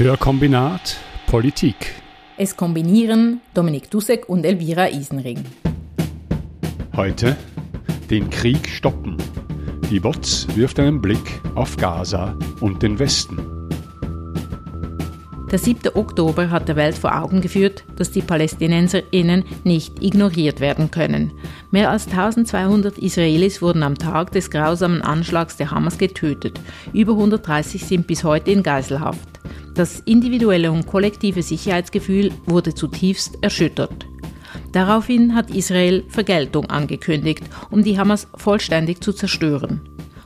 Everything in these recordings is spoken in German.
Hörkombinat Politik. Es kombinieren Dominik Dussek und Elvira Isenring. Heute den Krieg stoppen. Die WOTS wirft einen Blick auf Gaza und den Westen. Der 7. Oktober hat der Welt vor Augen geführt, dass die PalästinenserInnen nicht ignoriert werden können. Mehr als 1200 Israelis wurden am Tag des grausamen Anschlags der Hamas getötet. Über 130 sind bis heute in Geiselhaft. Das individuelle und kollektive Sicherheitsgefühl wurde zutiefst erschüttert. Daraufhin hat Israel Vergeltung angekündigt, um die Hamas vollständig zu zerstören.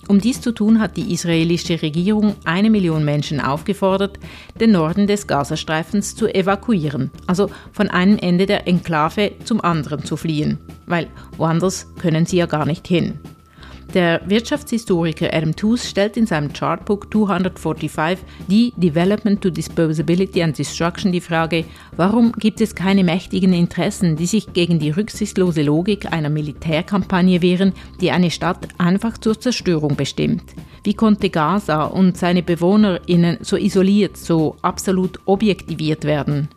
Um dies zu tun, hat die israelische Regierung eine Million Menschen aufgefordert, den Norden des Gazastreifens zu evakuieren, also von einem Ende der Enklave zum anderen zu fliehen, weil woanders können sie ja gar nicht hin. Der Wirtschaftshistoriker Adam Tooze stellt in seinem Chartbook 245 die Development to Disposability and Destruction die Frage, warum gibt es keine mächtigen Interessen, die sich gegen die rücksichtslose Logik einer Militärkampagne wehren, die eine Stadt einfach zur Zerstörung bestimmt? Wie konnte Gaza und seine BewohnerInnen so isoliert, so absolut objektiviert werden?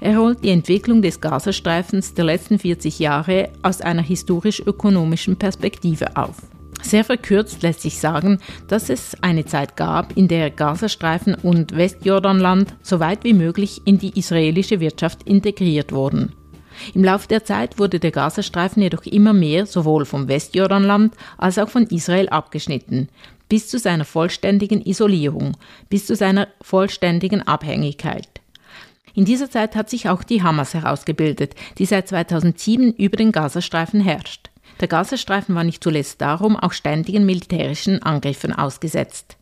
Er holt die Entwicklung des Gazastreifens der letzten 40 Jahre aus einer historisch-ökonomischen Perspektive auf. Sehr verkürzt lässt sich sagen, dass es eine Zeit gab, in der Gazastreifen und Westjordanland so weit wie möglich in die israelische Wirtschaft integriert wurden. Im Laufe der Zeit wurde der Gazastreifen jedoch immer mehr sowohl vom Westjordanland als auch von Israel abgeschnitten, bis zu seiner vollständigen Isolierung, bis zu seiner vollständigen Abhängigkeit. In dieser Zeit hat sich auch die Hamas herausgebildet, die seit 2007 über den Gazastreifen herrscht. Der Gazastreifen war nicht zuletzt darum auch ständigen militärischen Angriffen ausgesetzt.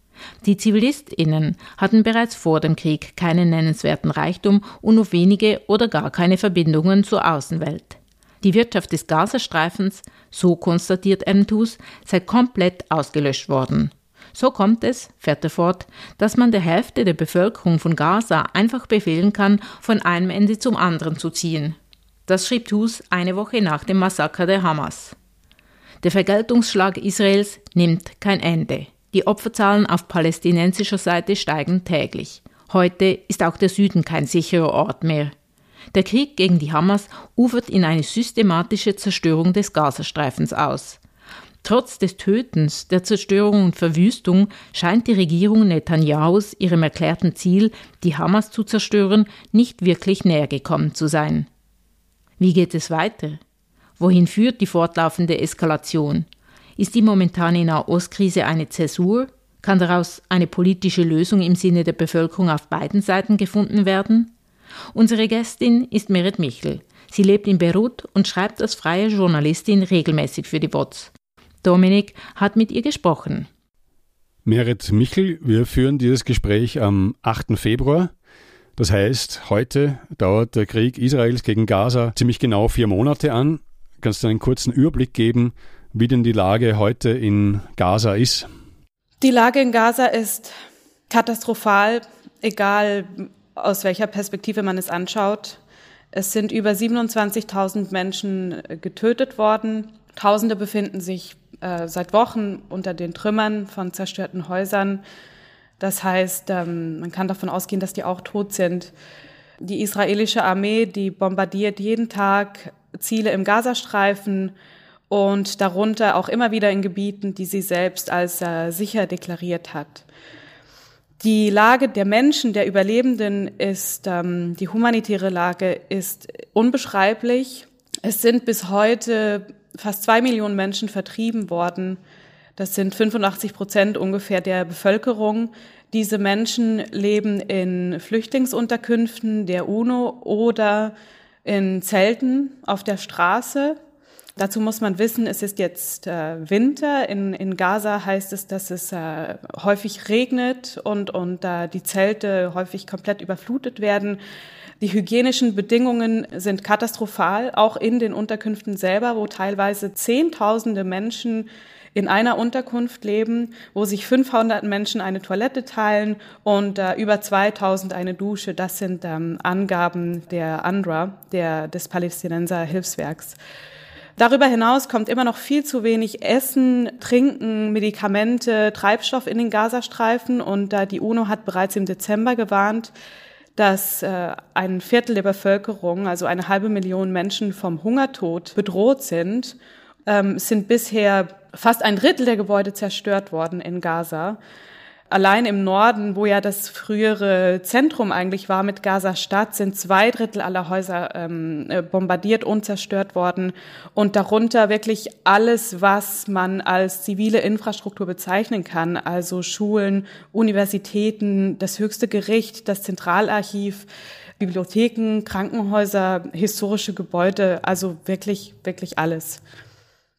Die ZivilistInnen hatten bereits vor dem Krieg keinen nennenswerten Reichtum und nur wenige oder gar keine Verbindungen zur Außenwelt. Die Wirtschaft des Gazastreifens, so konstatiert Entus, sei komplett ausgelöscht worden. So kommt es, fährt er fort, dass man der Hälfte der Bevölkerung von Gaza einfach befehlen kann, von einem Ende zum anderen zu ziehen. Das schrieb Tus eine Woche nach dem Massaker der Hamas. Der Vergeltungsschlag Israels nimmt kein Ende. Die Opferzahlen auf palästinensischer Seite steigen täglich. Heute ist auch der Süden kein sicherer Ort mehr. Der Krieg gegen die Hamas ufert in eine systematische Zerstörung des Gazastreifens aus. Trotz des Tötens, der Zerstörung und Verwüstung scheint die Regierung Netanyahus ihrem erklärten Ziel, die Hamas zu zerstören, nicht wirklich näher gekommen zu sein. Wie geht es weiter? Wohin führt die fortlaufende Eskalation? Ist die momentane Nahostkrise eine Zäsur? Kann daraus eine politische Lösung im Sinne der Bevölkerung auf beiden Seiten gefunden werden? Unsere Gästin ist Merit Michel. Sie lebt in Beirut und schreibt als freie Journalistin regelmäßig für die WOTS. Dominik hat mit ihr gesprochen. Merit Michel, wir führen dieses Gespräch am 8. Februar. Das heißt, heute dauert der Krieg Israels gegen Gaza ziemlich genau vier Monate an. Kannst du einen kurzen Überblick geben, wie denn die Lage heute in Gaza ist? Die Lage in Gaza ist katastrophal, egal aus welcher Perspektive man es anschaut. Es sind über 27.000 Menschen getötet worden. Tausende befinden sich äh, seit Wochen unter den Trümmern von zerstörten Häusern. Das heißt, ähm, man kann davon ausgehen, dass die auch tot sind. Die israelische Armee, die bombardiert jeden Tag Ziele im Gazastreifen und darunter auch immer wieder in Gebieten, die sie selbst als äh, sicher deklariert hat. Die Lage der Menschen, der Überlebenden ist, ähm, die humanitäre Lage ist unbeschreiblich. Es sind bis heute fast zwei Millionen Menschen vertrieben worden. Das sind 85 Prozent ungefähr der Bevölkerung. Diese Menschen leben in Flüchtlingsunterkünften der UNO oder in Zelten auf der Straße. Dazu muss man wissen, es ist jetzt äh, Winter. In, in Gaza heißt es, dass es äh, häufig regnet und, und äh, die Zelte häufig komplett überflutet werden. Die hygienischen Bedingungen sind katastrophal, auch in den Unterkünften selber, wo teilweise Zehntausende Menschen in einer Unterkunft leben, wo sich 500 Menschen eine Toilette teilen und äh, über 2000 eine Dusche. Das sind ähm, Angaben der UNRWA, der, des Palästinenser Hilfswerks. Darüber hinaus kommt immer noch viel zu wenig Essen, Trinken, Medikamente, Treibstoff in den Gazastreifen und da die UNO hat bereits im Dezember gewarnt, dass äh, ein Viertel der Bevölkerung, also eine halbe Million Menschen vom Hungertod bedroht sind, ähm, sind bisher fast ein Drittel der Gebäude zerstört worden in Gaza. Allein im Norden, wo ja das frühere Zentrum eigentlich war mit Gaza-Stadt, sind zwei Drittel aller Häuser ähm, äh, bombardiert und zerstört worden. Und darunter wirklich alles, was man als zivile Infrastruktur bezeichnen kann. Also Schulen, Universitäten, das höchste Gericht, das Zentralarchiv, Bibliotheken, Krankenhäuser, historische Gebäude. Also wirklich, wirklich alles.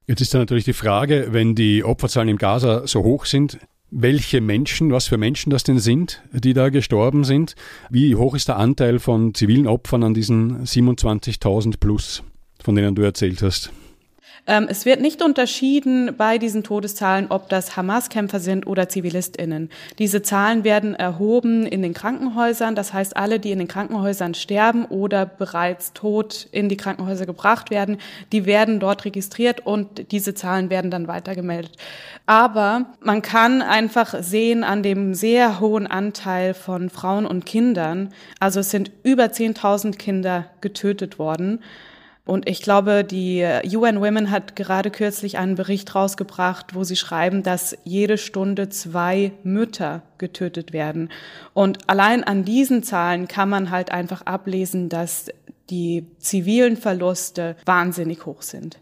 Jetzt ist da natürlich die Frage, wenn die Opferzahlen im Gaza so hoch sind, welche Menschen, was für Menschen das denn sind, die da gestorben sind. Wie hoch ist der Anteil von zivilen Opfern an diesen 27.000 plus, von denen du erzählt hast? Ähm, es wird nicht unterschieden bei diesen Todeszahlen, ob das Hamas-Kämpfer sind oder ZivilistInnen. Diese Zahlen werden erhoben in den Krankenhäusern. Das heißt, alle, die in den Krankenhäusern sterben oder bereits tot in die Krankenhäuser gebracht werden, die werden dort registriert und diese Zahlen werden dann weitergemeldet. Aber man kann einfach sehen an dem sehr hohen Anteil von Frauen und Kindern, also es sind über 10.000 Kinder getötet worden, und ich glaube, die UN Women hat gerade kürzlich einen Bericht rausgebracht, wo sie schreiben, dass jede Stunde zwei Mütter getötet werden. Und allein an diesen Zahlen kann man halt einfach ablesen, dass die zivilen Verluste wahnsinnig hoch sind.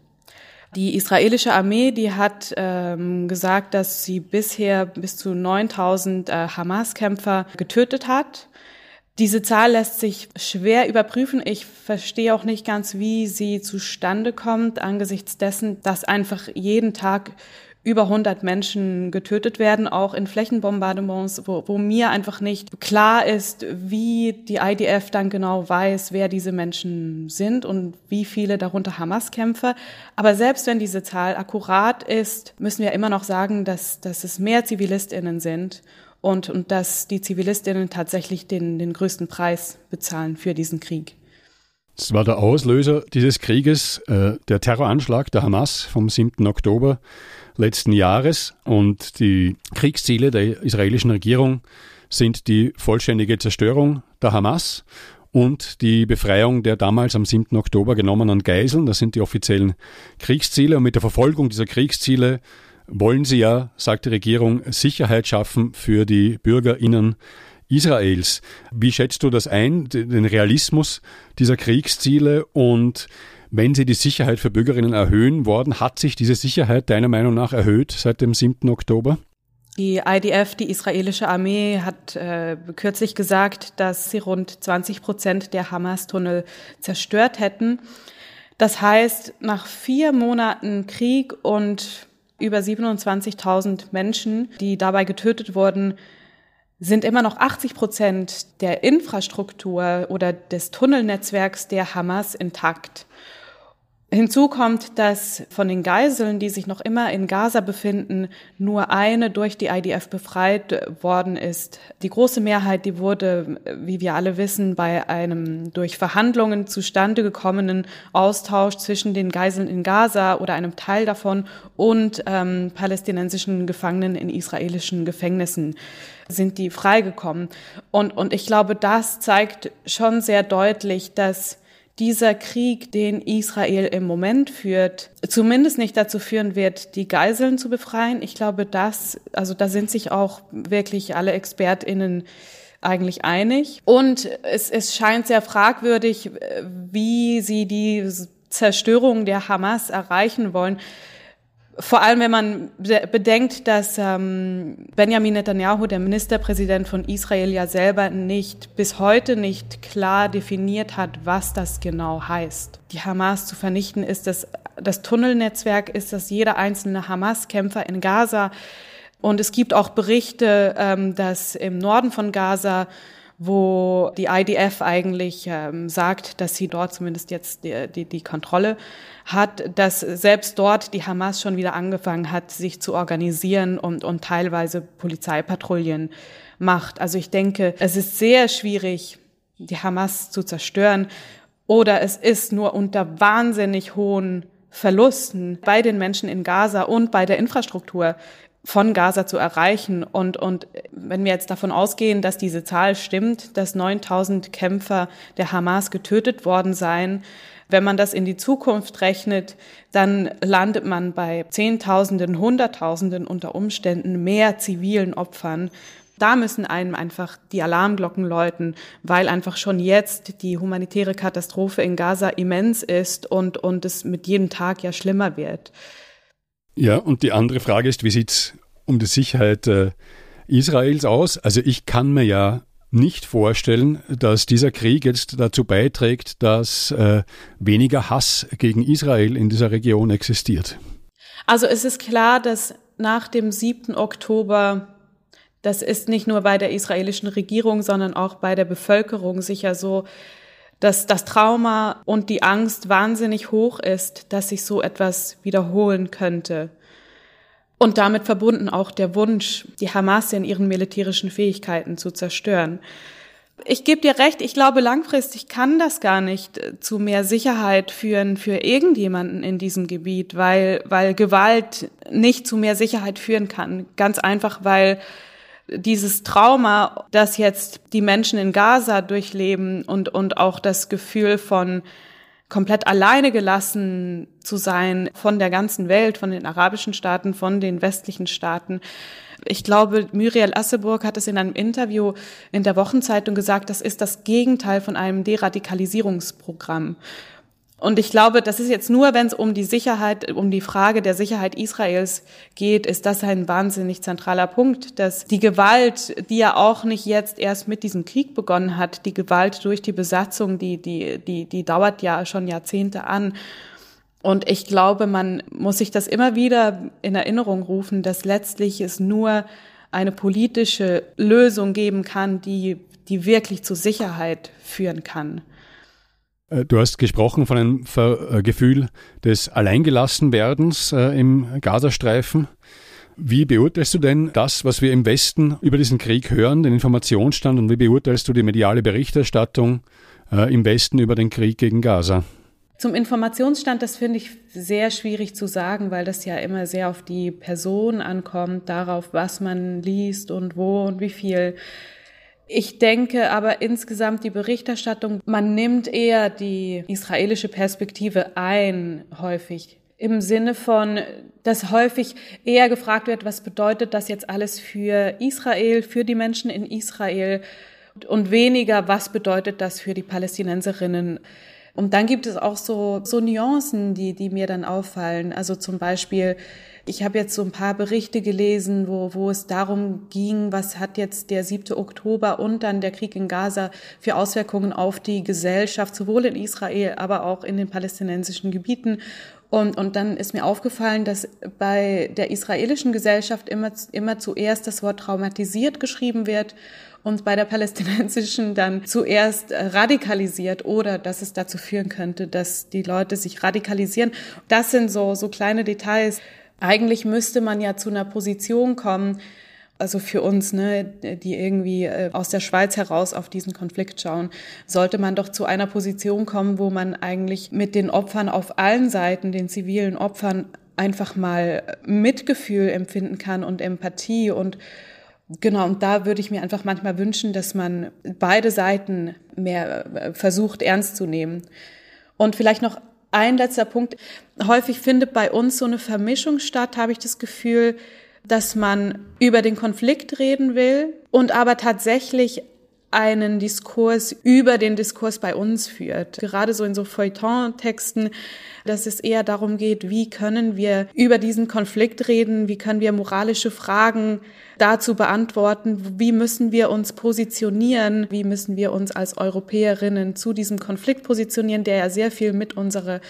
Die israelische Armee, die hat ähm, gesagt, dass sie bisher bis zu 9000 äh, Hamas-Kämpfer getötet hat. Diese Zahl lässt sich schwer überprüfen. Ich verstehe auch nicht ganz, wie sie zustande kommt, angesichts dessen, dass einfach jeden Tag über 100 Menschen getötet werden, auch in Flächenbombardements, wo, wo mir einfach nicht klar ist, wie die IDF dann genau weiß, wer diese Menschen sind und wie viele darunter Hamas-Kämpfer. Aber selbst wenn diese Zahl akkurat ist, müssen wir immer noch sagen, dass, dass es mehr ZivilistInnen sind und, und dass die Zivilistinnen tatsächlich den, den größten Preis bezahlen für diesen Krieg. Das war der Auslöser dieses Krieges, äh, der Terroranschlag der Hamas vom 7. Oktober letzten Jahres. Und die Kriegsziele der israelischen Regierung sind die vollständige Zerstörung der Hamas und die Befreiung der damals am 7. Oktober genommenen Geiseln. Das sind die offiziellen Kriegsziele. Und mit der Verfolgung dieser Kriegsziele wollen sie ja, sagt die Regierung, Sicherheit schaffen für die BürgerInnen Israels. Wie schätzt du das ein, den Realismus dieser Kriegsziele und wenn sie die Sicherheit für Bürgerinnen erhöhen worden, hat sich diese Sicherheit deiner Meinung nach erhöht seit dem 7. Oktober? Die IDF, die israelische Armee, hat äh, kürzlich gesagt, dass sie rund 20 Prozent der Hamas-Tunnel zerstört hätten. Das heißt, nach vier Monaten Krieg und über 27.000 Menschen, die dabei getötet wurden, sind immer noch 80 Prozent der Infrastruktur oder des Tunnelnetzwerks der Hamas intakt. Hinzu kommt, dass von den Geiseln, die sich noch immer in Gaza befinden, nur eine durch die IDF befreit worden ist. Die große Mehrheit, die wurde, wie wir alle wissen, bei einem durch Verhandlungen zustande gekommenen Austausch zwischen den Geiseln in Gaza oder einem Teil davon und ähm, palästinensischen Gefangenen in israelischen Gefängnissen sind die freigekommen. Und, und ich glaube, das zeigt schon sehr deutlich, dass dieser Krieg, den Israel im Moment führt, zumindest nicht dazu führen wird, die Geiseln zu befreien. Ich glaube, das, also da sind sich auch wirklich alle ExpertInnen eigentlich einig. Und es, es scheint sehr fragwürdig, wie sie die Zerstörung der Hamas erreichen wollen. Vor allem, wenn man bedenkt, dass ähm, Benjamin Netanyahu, der Ministerpräsident von Israel, ja selber nicht, bis heute nicht klar definiert hat, was das genau heißt. Die Hamas zu vernichten, ist das, das Tunnelnetzwerk, ist das jeder einzelne Hamas-Kämpfer in Gaza. Und es gibt auch Berichte, ähm, dass im Norden von Gaza wo die IDF eigentlich ähm, sagt, dass sie dort zumindest jetzt die, die, die Kontrolle hat, dass selbst dort die Hamas schon wieder angefangen hat, sich zu organisieren und, und teilweise Polizeipatrouillen macht. Also ich denke, es ist sehr schwierig, die Hamas zu zerstören oder es ist nur unter wahnsinnig hohen Verlusten bei den Menschen in Gaza und bei der Infrastruktur von Gaza zu erreichen. Und, und wenn wir jetzt davon ausgehen, dass diese Zahl stimmt, dass 9000 Kämpfer der Hamas getötet worden seien, wenn man das in die Zukunft rechnet, dann landet man bei Zehntausenden, Hunderttausenden unter Umständen mehr zivilen Opfern. Da müssen einem einfach die Alarmglocken läuten, weil einfach schon jetzt die humanitäre Katastrophe in Gaza immens ist und, und es mit jedem Tag ja schlimmer wird. Ja, und die andere Frage ist, wie sieht es um die Sicherheit äh, Israels aus? Also ich kann mir ja nicht vorstellen, dass dieser Krieg jetzt dazu beiträgt, dass äh, weniger Hass gegen Israel in dieser Region existiert. Also es ist klar, dass nach dem 7. Oktober, das ist nicht nur bei der israelischen Regierung, sondern auch bei der Bevölkerung sicher so, dass das Trauma und die Angst wahnsinnig hoch ist, dass sich so etwas wiederholen könnte. Und damit verbunden auch der Wunsch, die Hamas in ihren militärischen Fähigkeiten zu zerstören. Ich gebe dir recht, ich glaube, langfristig kann das gar nicht äh, zu mehr Sicherheit führen für irgendjemanden in diesem Gebiet, weil, weil Gewalt nicht zu mehr Sicherheit führen kann. Ganz einfach, weil dieses Trauma, das jetzt die Menschen in Gaza durchleben und, und auch das Gefühl von komplett alleine gelassen zu sein von der ganzen Welt, von den arabischen Staaten, von den westlichen Staaten. Ich glaube, Muriel Asseburg hat es in einem Interview in der Wochenzeitung gesagt, das ist das Gegenteil von einem Deradikalisierungsprogramm. Und ich glaube, das ist jetzt nur, wenn es um die Sicherheit, um die Frage der Sicherheit Israels geht, ist das ein wahnsinnig zentraler Punkt, dass die Gewalt, die ja auch nicht jetzt erst mit diesem Krieg begonnen hat, die Gewalt durch die Besatzung, die, die, die, die dauert ja schon Jahrzehnte an. Und ich glaube, man muss sich das immer wieder in Erinnerung rufen, dass letztlich es nur eine politische Lösung geben kann, die, die wirklich zu Sicherheit führen kann. Äh, du hast gesprochen von einem äh, Gefühl des Alleingelassenwerdens äh, im Gazastreifen. Wie beurteilst du denn das, was wir im Westen über diesen Krieg hören, den Informationsstand, und wie beurteilst du die mediale Berichterstattung im Westen über den Krieg gegen Gaza? Zum Informationsstand, das finde ich sehr schwierig zu sagen, weil das ja immer sehr auf die Person ankommt, darauf, was man liest und wo und wie viel. Ich denke aber insgesamt die Berichterstattung, man nimmt eher die israelische Perspektive ein, häufig. Im Sinne von, dass häufig eher gefragt wird, was bedeutet das jetzt alles für Israel, für die Menschen in Israel und weniger, was bedeutet das für die Palästinenserinnen. Und dann gibt es auch so, so Nuancen, die, die mir dann auffallen. Also zum Beispiel, ich habe jetzt so ein paar Berichte gelesen, wo, wo es darum ging, was hat jetzt der 7. Oktober und dann der Krieg in Gaza für Auswirkungen auf die Gesellschaft, sowohl in Israel, aber auch in den palästinensischen Gebieten. Und, und dann ist mir aufgefallen, dass bei der israelischen Gesellschaft immer, immer zuerst das Wort traumatisiert geschrieben wird und bei der palästinensischen dann zuerst radikalisiert oder dass es dazu führen könnte, dass die Leute sich radikalisieren. Das sind so, so kleine Details, eigentlich müsste man ja zu einer Position kommen, also für uns, ne, die irgendwie äh, aus der Schweiz heraus auf diesen Konflikt schauen, sollte man doch zu einer Position kommen, wo man eigentlich mit den Opfern auf allen Seiten, den zivilen Opfern, einfach mal Mitgefühl empfinden kann und Empathie und Genau, und da würde ich mir einfach manchmal wünschen, dass man beide Seiten mehr äh, versucht ernst zu nehmen. Und vielleicht noch ein letzter Punkt. Häufig findet bei uns so eine Vermischung statt, habe ich das Gefühl, dass man über den Konflikt reden will und aber tatsächlich einen Diskurs über den Diskurs bei uns führt. Gerade so in so Feuilleton-Texten, dass es eher darum geht, wie können wir über diesen Konflikt reden, wie können wir moralische Fragen dazu beantworten, wie müssen wir uns positionieren, wie müssen wir uns als Europäerinnen zu diesem Konflikt positionieren, der ja sehr viel mit unserer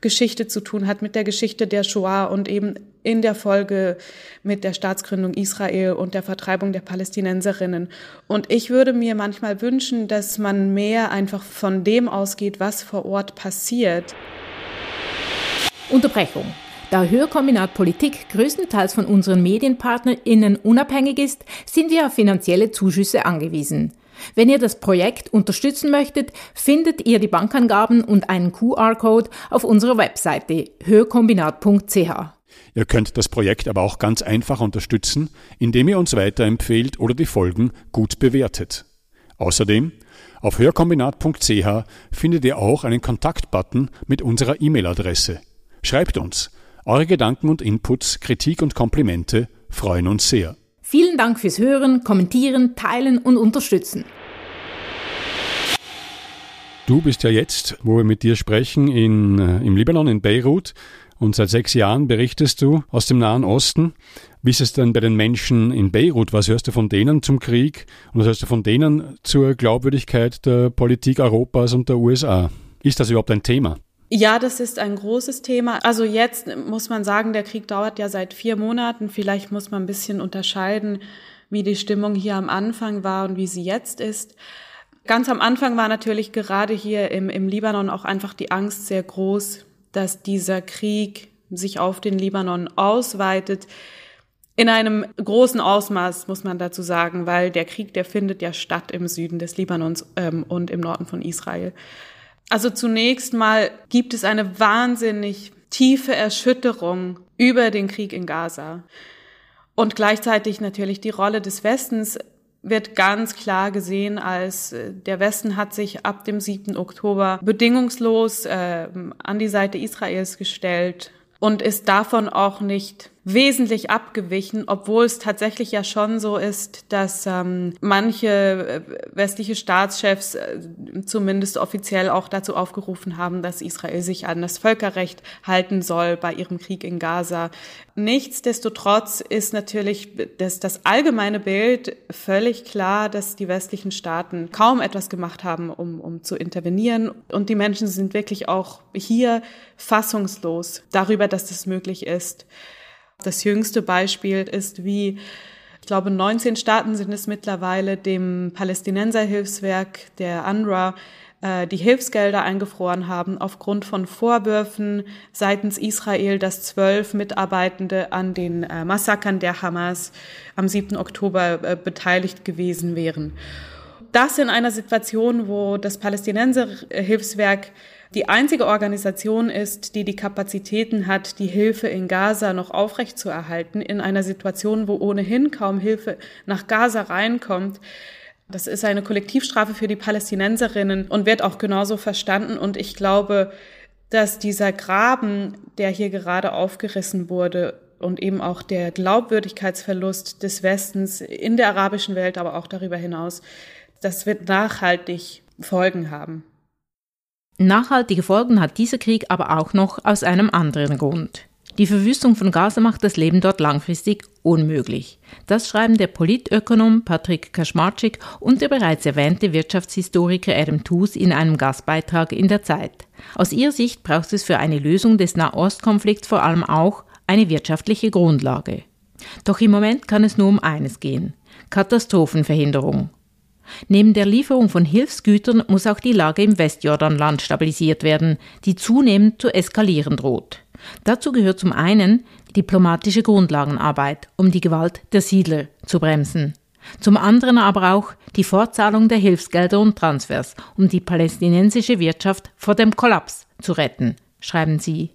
Geschichte zu tun hat, mit der Geschichte der Shoah und eben in der Folge mit der Staatsgründung Israel und der Vertreibung der Palästinenserinnen. Und ich würde mir manchmal wünschen, dass man mehr einfach von dem ausgeht, was vor Ort passiert. Unterbrechung. Da Hörkombinat Politik größtenteils von unseren MedienpartnerInnen unabhängig ist, sind wir auf finanzielle Zuschüsse angewiesen. Wenn ihr das Projekt unterstützen möchtet, findet ihr die Bankangaben und einen QR-Code auf unserer Webseite höhekombinat.ch. Ihr könnt das Projekt aber auch ganz einfach unterstützen, indem ihr uns weiterempfehlt oder die Folgen gut bewertet. Außerdem, auf hörkombinat.ch findet ihr auch einen Kontaktbutton mit unserer E-Mail-Adresse. Schreibt uns. Eure Gedanken und Inputs, Kritik und Komplimente freuen uns sehr. Vielen Dank fürs Hören, Kommentieren, Teilen und Unterstützen. Du bist ja jetzt, wo wir mit dir sprechen, in, äh, im Libanon, in Beirut. Und seit sechs Jahren berichtest du aus dem Nahen Osten. Wie ist es denn bei den Menschen in Beirut? Was hörst du von denen zum Krieg? Und was hörst du von denen zur Glaubwürdigkeit der Politik Europas und der USA? Ist das überhaupt ein Thema? Ja, das ist ein großes Thema. Also jetzt muss man sagen, der Krieg dauert ja seit vier Monaten. Vielleicht muss man ein bisschen unterscheiden, wie die Stimmung hier am Anfang war und wie sie jetzt ist. Ganz am Anfang war natürlich gerade hier im, im Libanon auch einfach die Angst sehr groß, dass dieser Krieg sich auf den Libanon ausweitet. In einem großen Ausmaß, muss man dazu sagen, weil der Krieg, der findet ja statt im Süden des Libanons ähm, und im Norden von Israel. Also zunächst mal gibt es eine wahnsinnig tiefe Erschütterung über den Krieg in Gaza. Und gleichzeitig natürlich die Rolle des Westens wird ganz klar gesehen als äh, der Westen hat sich ab dem 7. Oktober bedingungslos äh, an die Seite Israels gestellt und ist davon auch nicht wesentlich abgewichen, obwohl es tatsächlich ja schon so ist, dass ähm, manche äh, westliche Staatschefs äh, zumindest offiziell auch dazu aufgerufen haben, dass Israel sich an das Völkerrecht halten soll bei ihrem Krieg in Gaza. Nichtsdestotrotz ist natürlich das, das allgemeine Bild völlig klar, dass die westlichen Staaten kaum etwas gemacht haben, um, um zu intervenieren. Und die Menschen sind wirklich auch hier fassungslos darüber, dass das möglich ist. Das jüngste Beispiel ist, wie ich glaube, 19 Staaten sind es mittlerweile, dem Palästinenserhilfswerk der UNRWA äh, die Hilfsgelder eingefroren haben aufgrund von Vorwürfen seitens Israel, dass zwölf Mitarbeitende an den äh, Massakern der Hamas am 7. Oktober äh, beteiligt gewesen wären. Das in einer Situation, wo das Palästinenserhilfswerk die einzige Organisation ist, die die Kapazitäten hat, die Hilfe in Gaza noch aufrechtzuerhalten, in einer Situation, wo ohnehin kaum Hilfe nach Gaza reinkommt. Das ist eine Kollektivstrafe für die Palästinenserinnen und wird auch genauso verstanden. Und ich glaube, dass dieser Graben, der hier gerade aufgerissen wurde, und eben auch der Glaubwürdigkeitsverlust des Westens in der arabischen Welt, aber auch darüber hinaus, das wird nachhaltig Folgen haben. Nachhaltige Folgen hat dieser Krieg aber auch noch aus einem anderen Grund. Die Verwüstung von Gaza macht das Leben dort langfristig unmöglich. Das schreiben der Politökonom Patrick Kaczmarczyk und der bereits erwähnte Wirtschaftshistoriker Adam Tooze in einem Gastbeitrag in der Zeit. Aus ihrer Sicht braucht es für eine Lösung des Nahostkonflikts vor allem auch eine wirtschaftliche Grundlage. Doch im Moment kann es nur um eines gehen Katastrophenverhinderung. Neben der Lieferung von Hilfsgütern muss auch die Lage im Westjordanland stabilisiert werden, die zunehmend zu eskalieren droht. Dazu gehört zum einen diplomatische Grundlagenarbeit, um die Gewalt der Siedler zu bremsen. Zum anderen aber auch die Fortzahlung der Hilfsgelder und Transfers, um die palästinensische Wirtschaft vor dem Kollaps zu retten, schreiben sie.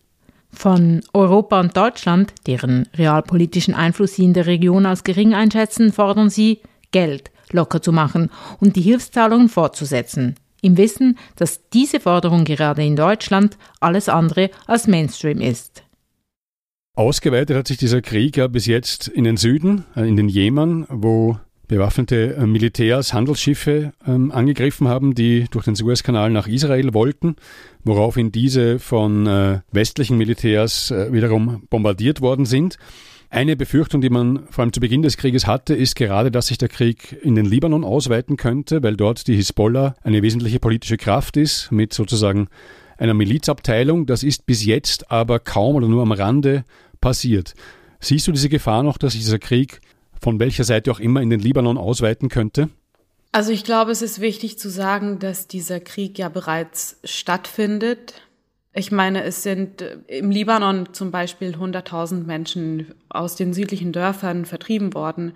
Von Europa und Deutschland, deren realpolitischen Einfluss sie in der Region als gering einschätzen, fordern sie Geld, locker zu machen und die Hilfszahlungen fortzusetzen, im Wissen, dass diese Forderung gerade in Deutschland alles andere als Mainstream ist. Ausgeweitet hat sich dieser Krieg ja bis jetzt in den Süden, äh, in den Jemen, wo bewaffnete äh, Militärs Handelsschiffe ähm, angegriffen haben, die durch den Suezkanal nach Israel wollten, woraufhin diese von äh, westlichen Militärs äh, wiederum bombardiert worden sind. Eine Befürchtung, die man vor allem zu Beginn des Krieges hatte, ist gerade, dass sich der Krieg in den Libanon ausweiten könnte, weil dort die Hisbollah eine wesentliche politische Kraft ist, mit sozusagen einer Milizabteilung. Das ist bis jetzt aber kaum oder nur am Rande passiert. Siehst du diese Gefahr noch, dass sich dieser Krieg von welcher Seite auch immer in den Libanon ausweiten könnte? Also ich glaube, es ist wichtig zu sagen, dass dieser Krieg ja bereits stattfindet. Ich meine, es sind äh, im Libanon zum Beispiel 100.000 Menschen aus den südlichen Dörfern vertrieben worden.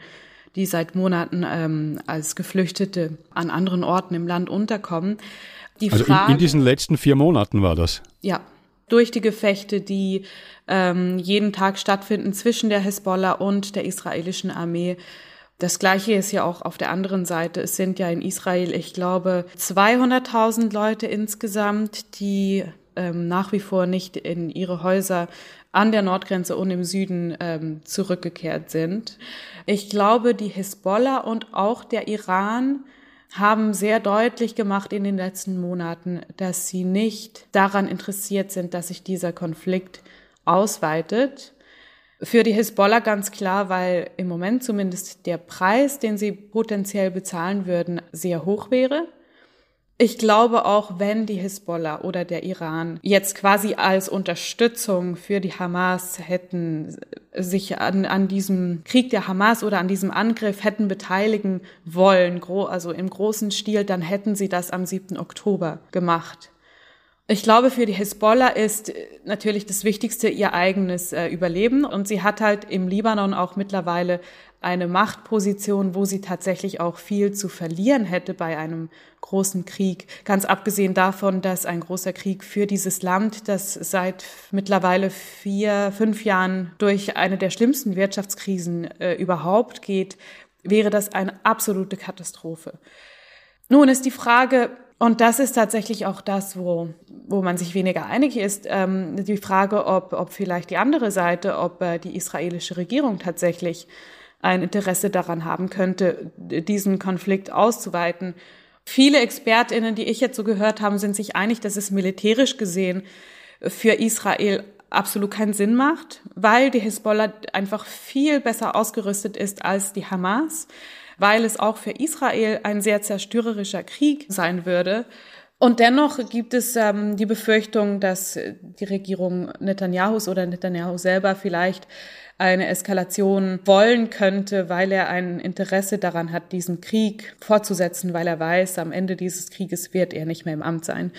die seit Monaten ähm, als Geflüchtete an anderen Orten im Land unterkommen. Die also Frage, in, in diesen letzten vier Monaten war das? Ja, durch die Gefechte, die ähm, jeden Tag stattfinden zwischen der Hisbollah und der israelischen Armee. Das Gleiche ist ja auch auf der anderen Seite. Es sind ja in Israel, ich glaube, 200.000 Leute insgesamt, die ähm, nach wie vor nicht in ihre Häuser an der Nordgrenze und im Süden ähm, zurückgekehrt sind. Ich glaube, die Hisbollah und auch der Iran haben sehr deutlich gemacht in den letzten Monaten, dass sie nicht daran interessiert sind, dass sich dieser Konflikt ausweitet. Für die Hisbollah ganz klar, weil im Moment zumindest der Preis, den sie potenziell bezahlen würden, sehr hoch wäre. Ich glaube auch, wenn die Hisbollah oder der Iran jetzt quasi als Unterstützung für die Hamas hätten sich an, an diesem Krieg der Hamas oder an diesem Angriff hätten beteiligen wollen, also im großen Stil, dann hätten sie das am 7. Oktober gemacht. Ich glaube, für die Hisbollah ist natürlich das Wichtigste ihr eigenes äh, Überleben. Und sie hat halt im Libanon auch mittlerweile eine Machtposition, wo sie tatsächlich auch viel zu verlieren hätte bei einem großen Krieg. Ganz abgesehen davon, dass ein großer Krieg für dieses Land, das seit mittlerweile vier, fünf Jahren durch eine der schlimmsten Wirtschaftskrisen äh, überhaupt geht, wäre das eine absolute Katastrophe. Nun ist die Frage, und das ist tatsächlich auch das, wo, wo man sich weniger einig ist, ähm, die Frage, ob, ob vielleicht die andere Seite, ob äh, die israelische Regierung tatsächlich ein Interesse daran haben könnte, diesen Konflikt auszuweiten. Viele Expertinnen, die ich jetzt so gehört habe, sind sich einig, dass es militärisch gesehen für Israel absolut keinen Sinn macht, weil die Hisbollah einfach viel besser ausgerüstet ist als die Hamas, weil es auch für Israel ein sehr zerstörerischer Krieg sein würde. Und dennoch gibt es ähm, die Befürchtung, dass die Regierung Netanyahus oder Netanyahu selber vielleicht eine Eskalation wollen könnte, weil er ein Interesse daran hat, diesen Krieg fortzusetzen, weil er weiß, am Ende dieses Krieges wird er nicht mehr im Amt sein.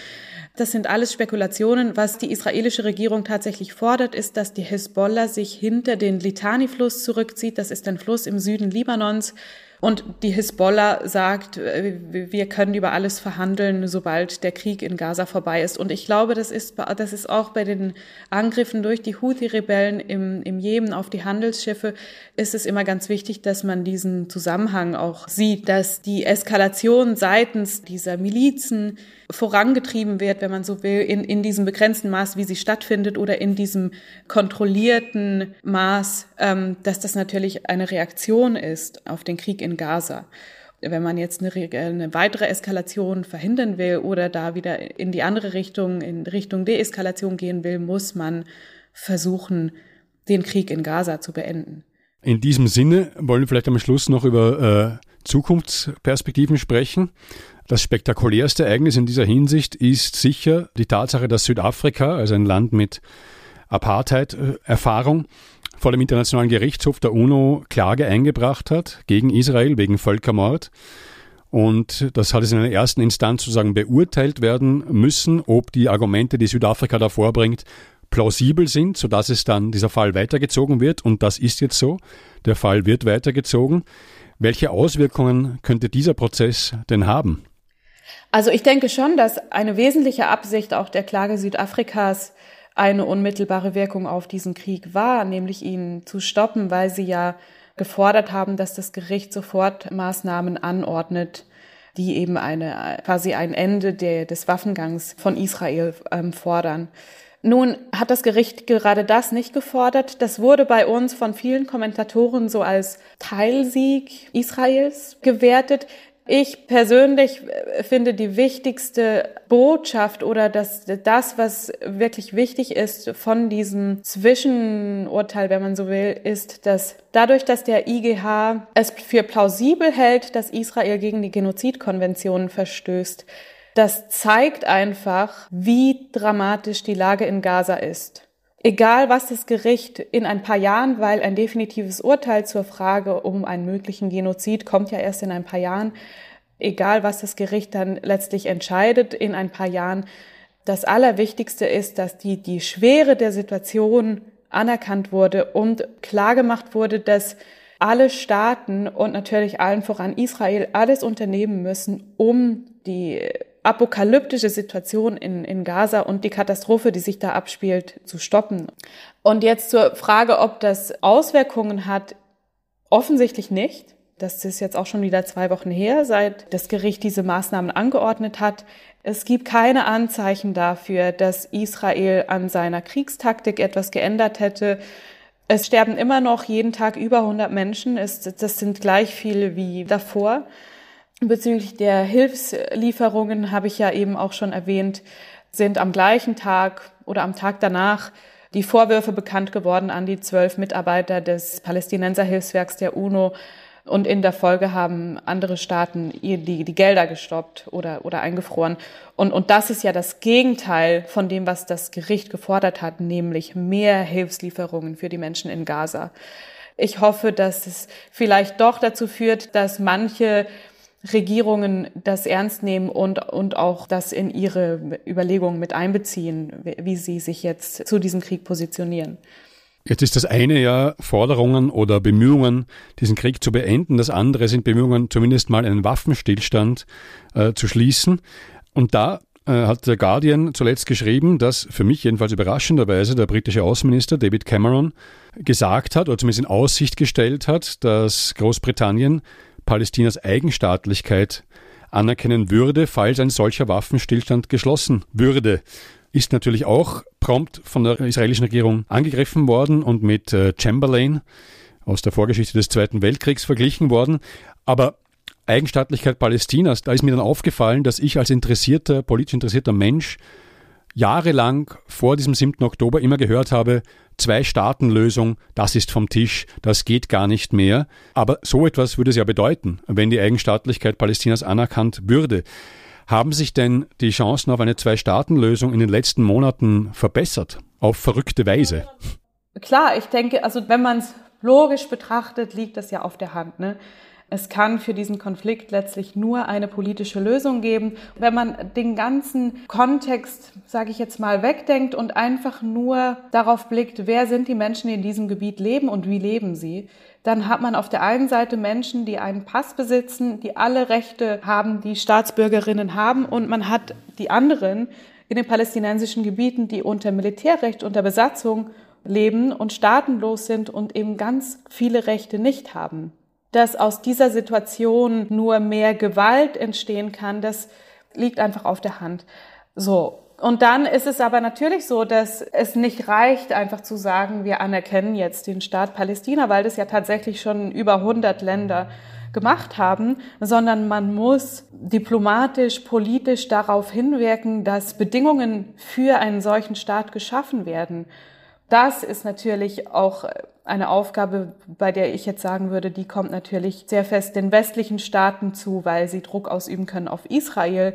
Das sind alles Spekulationen. Was die israelische Regierung tatsächlich fordert, ist, dass die Hisbollah sich hinter den Litani-Fluss zurückzieht. Das ist ein Fluss im Süden Libanons, und die Hisbollah sagt, äh, wir können über alles verhandeln, sobald der Krieg in Gaza vorbei ist. Und ich glaube, das ist, das ist auch bei den Angriffen durch die Houthi-Rebellen im, im Jemen auf die Handelsschiffe, ist es immer ganz wichtig, dass man diesen Zusammenhang auch sieht, dass die Eskalation seitens dieser Milizen vorangetrieben wird, wenn man so will, in, in diesem begrenzten Maß, wie sie stattfindet oder in diesem kontrollierten Maß, ähm, dass das natürlich eine Reaktion ist auf den Krieg in Gaza. Wenn man jetzt eine, eine weitere Eskalation verhindern will oder da wieder in die andere Richtung, in Richtung Deeskalation gehen will, muss man versuchen, den Krieg in Gaza zu beenden. In diesem Sinne wollen wir vielleicht am Schluss noch über äh, Zukunftsperspektiven sprechen. Das spektakulärste Ereignis in dieser Hinsicht ist sicher die Tatsache, dass Südafrika, also ein Land mit Apartheid-Erfahrung, vor dem Internationalen Gerichtshof der UNO Klage eingebracht hat gegen Israel wegen Völkermord. Und das hat es in einer ersten Instanz sozusagen beurteilt werden müssen, ob die Argumente, die Südafrika da vorbringt, plausibel sind, sodass es dann dieser Fall weitergezogen wird. Und das ist jetzt so. Der Fall wird weitergezogen. Welche Auswirkungen könnte dieser Prozess denn haben? Also ich denke schon, dass eine wesentliche Absicht auch der Klage Südafrikas eine unmittelbare Wirkung auf diesen Krieg war, nämlich ihn zu stoppen, weil sie ja gefordert haben, dass das Gericht sofort Maßnahmen anordnet, die eben eine quasi ein Ende der, des Waffengangs von Israel ähm, fordern. Nun hat das Gericht gerade das nicht gefordert. Das wurde bei uns von vielen Kommentatoren so als Teilsieg Israels gewertet. Ich persönlich äh, finde die wichtigste Botschaft oder das, das, was wirklich wichtig ist von diesem Zwischenurteil, wenn man so will, ist, dass dadurch, dass der IGH es für plausibel hält, dass Israel gegen die Genozidkonvention verstößt, das zeigt einfach, wie dramatisch die Lage in Gaza ist. Egal, was das Gericht in ein paar Jahren, weil ein definitives Urteil zur Frage um einen möglichen Genozid kommt ja erst in ein paar Jahren, egal was das Gericht dann letztlich entscheidet in ein paar Jahren, das Allerwichtigste ist, dass die, die Schwere der Situation anerkannt wurde und klar gemacht wurde, dass alle Staaten und natürlich allen voran Israel alles unternehmen müssen, um die apokalyptische Situation in, in Gaza und die Katastrophe, die sich da abspielt, zu stoppen. Und jetzt zur Frage, ob das Auswirkungen hat, offensichtlich nicht. Das ist jetzt auch schon wieder zwei Wochen her, seit das Gericht diese Maßnahmen angeordnet hat. Es gibt keine Anzeichen dafür, dass Israel an seiner Kriegstaktik etwas geändert hätte. Es sterben immer noch jeden Tag über 100 Menschen. Das sind gleich viele wie davor. Bezüglich der Hilfslieferungen habe ich ja eben auch schon erwähnt, sind am gleichen Tag oder am Tag danach die Vorwürfe bekannt geworden an die zwölf Mitarbeiter des Palästinenserhilfswerks der UNO, und in der Folge haben andere Staaten die, die Gelder gestoppt oder, oder eingefroren. Und, und das ist ja das Gegenteil von dem, was das Gericht gefordert hat, nämlich mehr Hilfslieferungen für die Menschen in Gaza. Ich hoffe, dass es vielleicht doch dazu führt, dass manche Regierungen das ernst nehmen und, und auch das in ihre Überlegungen mit einbeziehen, wie sie sich jetzt zu diesem Krieg positionieren. Jetzt ist das eine ja Forderungen oder Bemühungen, diesen Krieg zu beenden. Das andere sind Bemühungen, zumindest mal einen Waffenstillstand äh, zu schließen. Und da äh, hat der Guardian zuletzt geschrieben, dass für mich jedenfalls überraschenderweise der britische Außenminister David Cameron gesagt hat, oder zumindest in Aussicht gestellt hat, dass Großbritannien Palästinas Eigenstaatlichkeit anerkennen würde, falls ein solcher Waffenstillstand geschlossen würde ist natürlich auch prompt von der israelischen Regierung angegriffen worden und mit äh, Chamberlain aus der Vorgeschichte des Zweiten Weltkriegs verglichen worden. Aber Eigenstaatlichkeit Palästinas, da ist mir dann aufgefallen, dass ich als interessierter, politisch interessierter Mensch jahrelang vor diesem 7. Oktober immer gehört habe, Zwei-Staaten-Lösung, das ist vom Tisch, das geht gar nicht mehr. Aber so etwas würde es ja bedeuten, wenn die Eigenstaatlichkeit Palästinas anerkannt würde. Haben sich denn die Chancen auf eine Zwei-Staaten-Lösung in den letzten Monaten verbessert? Auf verrückte Weise? Klar, ich denke, also wenn man es logisch betrachtet, liegt das ja auf der Hand. Ne? Es kann für diesen Konflikt letztlich nur eine politische Lösung geben. Wenn man den ganzen Kontext, sage ich jetzt mal, wegdenkt und einfach nur darauf blickt, wer sind die Menschen, die in diesem Gebiet leben und wie leben sie, dann hat man auf der einen Seite Menschen, die einen Pass besitzen, die alle Rechte haben, die Staatsbürgerinnen haben, und man hat die anderen in den palästinensischen Gebieten, die unter Militärrecht, unter Besatzung leben und staatenlos sind und eben ganz viele Rechte nicht haben. Dass aus dieser Situation nur mehr Gewalt entstehen kann, das liegt einfach auf der Hand. So, und dann ist es aber natürlich so, dass es nicht reicht, einfach zu sagen, wir anerkennen jetzt den Staat Palästina, weil das ja tatsächlich schon über 100 Länder gemacht haben, sondern man muss diplomatisch, politisch darauf hinwirken, dass Bedingungen für einen solchen Staat geschaffen werden. Das ist natürlich auch eine Aufgabe, bei der ich jetzt sagen würde, die kommt natürlich sehr fest den westlichen Staaten zu, weil sie Druck ausüben können auf Israel.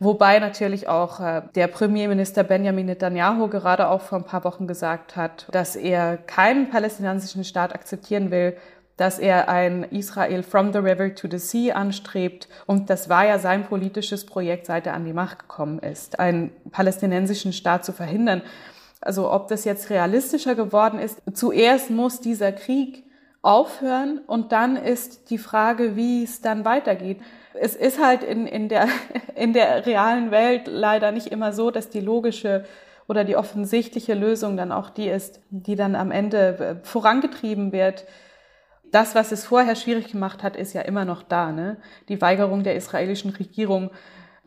Wobei natürlich auch äh, der Premierminister Benjamin Netanyahu gerade auch vor ein paar Wochen gesagt hat, dass er keinen palästinensischen Staat akzeptieren will, dass er ein Israel from the river to the sea anstrebt. Und das war ja sein politisches Projekt, seit er an die Macht gekommen ist, einen palästinensischen Staat zu verhindern. Also ob das jetzt realistischer geworden ist, zuerst muss dieser Krieg aufhören und dann ist die Frage, wie es dann weitergeht es ist halt in, in, der, in der realen Welt leider nicht immer so, dass die logische oder die offensichtliche Lösung dann auch die ist, die dann am Ende äh, vorangetrieben wird. Das, was es vorher schwierig gemacht hat, ist ja immer noch da. Ne? Die Weigerung der israelischen Regierung,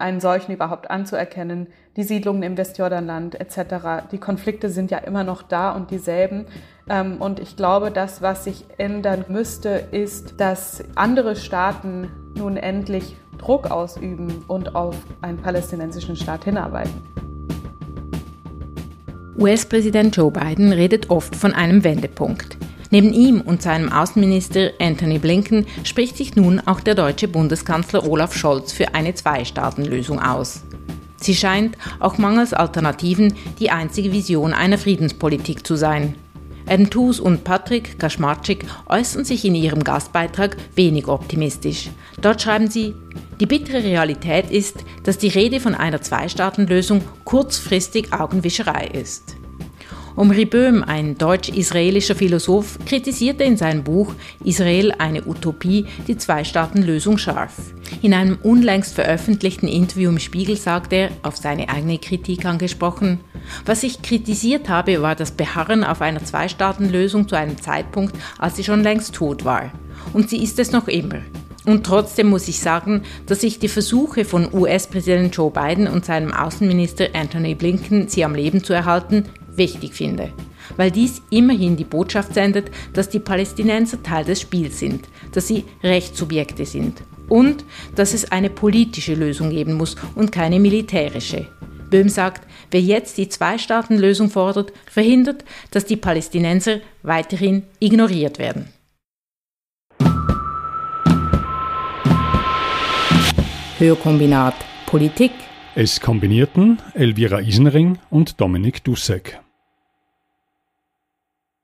einen solchen überhaupt anzuerkennen, die Siedlungen im Westjordanland etc. Die Konflikte sind ja immer noch da und dieselben. Ähm, und ich glaube, das, was sich ändern müsste, ist, dass andere Staaten nun endlich Druck ausüben und auf einen palästinensischen Staat hinarbeiten. US-Präsident Joe Biden redet oft von einem Wendepunkt. Neben ihm und seinem Außenminister Anthony Blinken spricht sich nun auch der deutsche Bundeskanzler Olaf Scholz für eine Zwei-Staaten-Lösung aus. Sie scheint auch mangels Alternativen die einzige Vision einer Friedenspolitik zu sein. Adam Toos und Patrick Kaschmarczyk äußern sich in ihrem Gastbeitrag wenig optimistisch. Dort schreiben sie, die bittere Realität ist, dass die Rede von einer Zwei-Staaten-Lösung kurzfristig Augenwischerei ist. Omri Böhm, ein deutsch-israelischer Philosoph, kritisierte in seinem Buch Israel eine Utopie die Zwei-Staaten-Lösung scharf. In einem unlängst veröffentlichten Interview im Spiegel sagte er, auf seine eigene Kritik angesprochen, was ich kritisiert habe, war das Beharren auf einer Zwei-Staaten-Lösung zu einem Zeitpunkt, als sie schon längst tot war. Und sie ist es noch immer. Und trotzdem muss ich sagen, dass ich die Versuche von US-Präsident Joe Biden und seinem Außenminister Anthony Blinken, sie am Leben zu erhalten, wichtig finde. Weil dies immerhin die Botschaft sendet, dass die Palästinenser Teil des Spiels sind, dass sie Rechtssubjekte sind und dass es eine politische Lösung geben muss und keine militärische. Böhm sagt, wer jetzt die Zwei-Staaten-Lösung fordert, verhindert, dass die Palästinenser weiterhin ignoriert werden. Hörkombinat Politik. Es kombinierten Elvira Isenring und Dominik Dussek.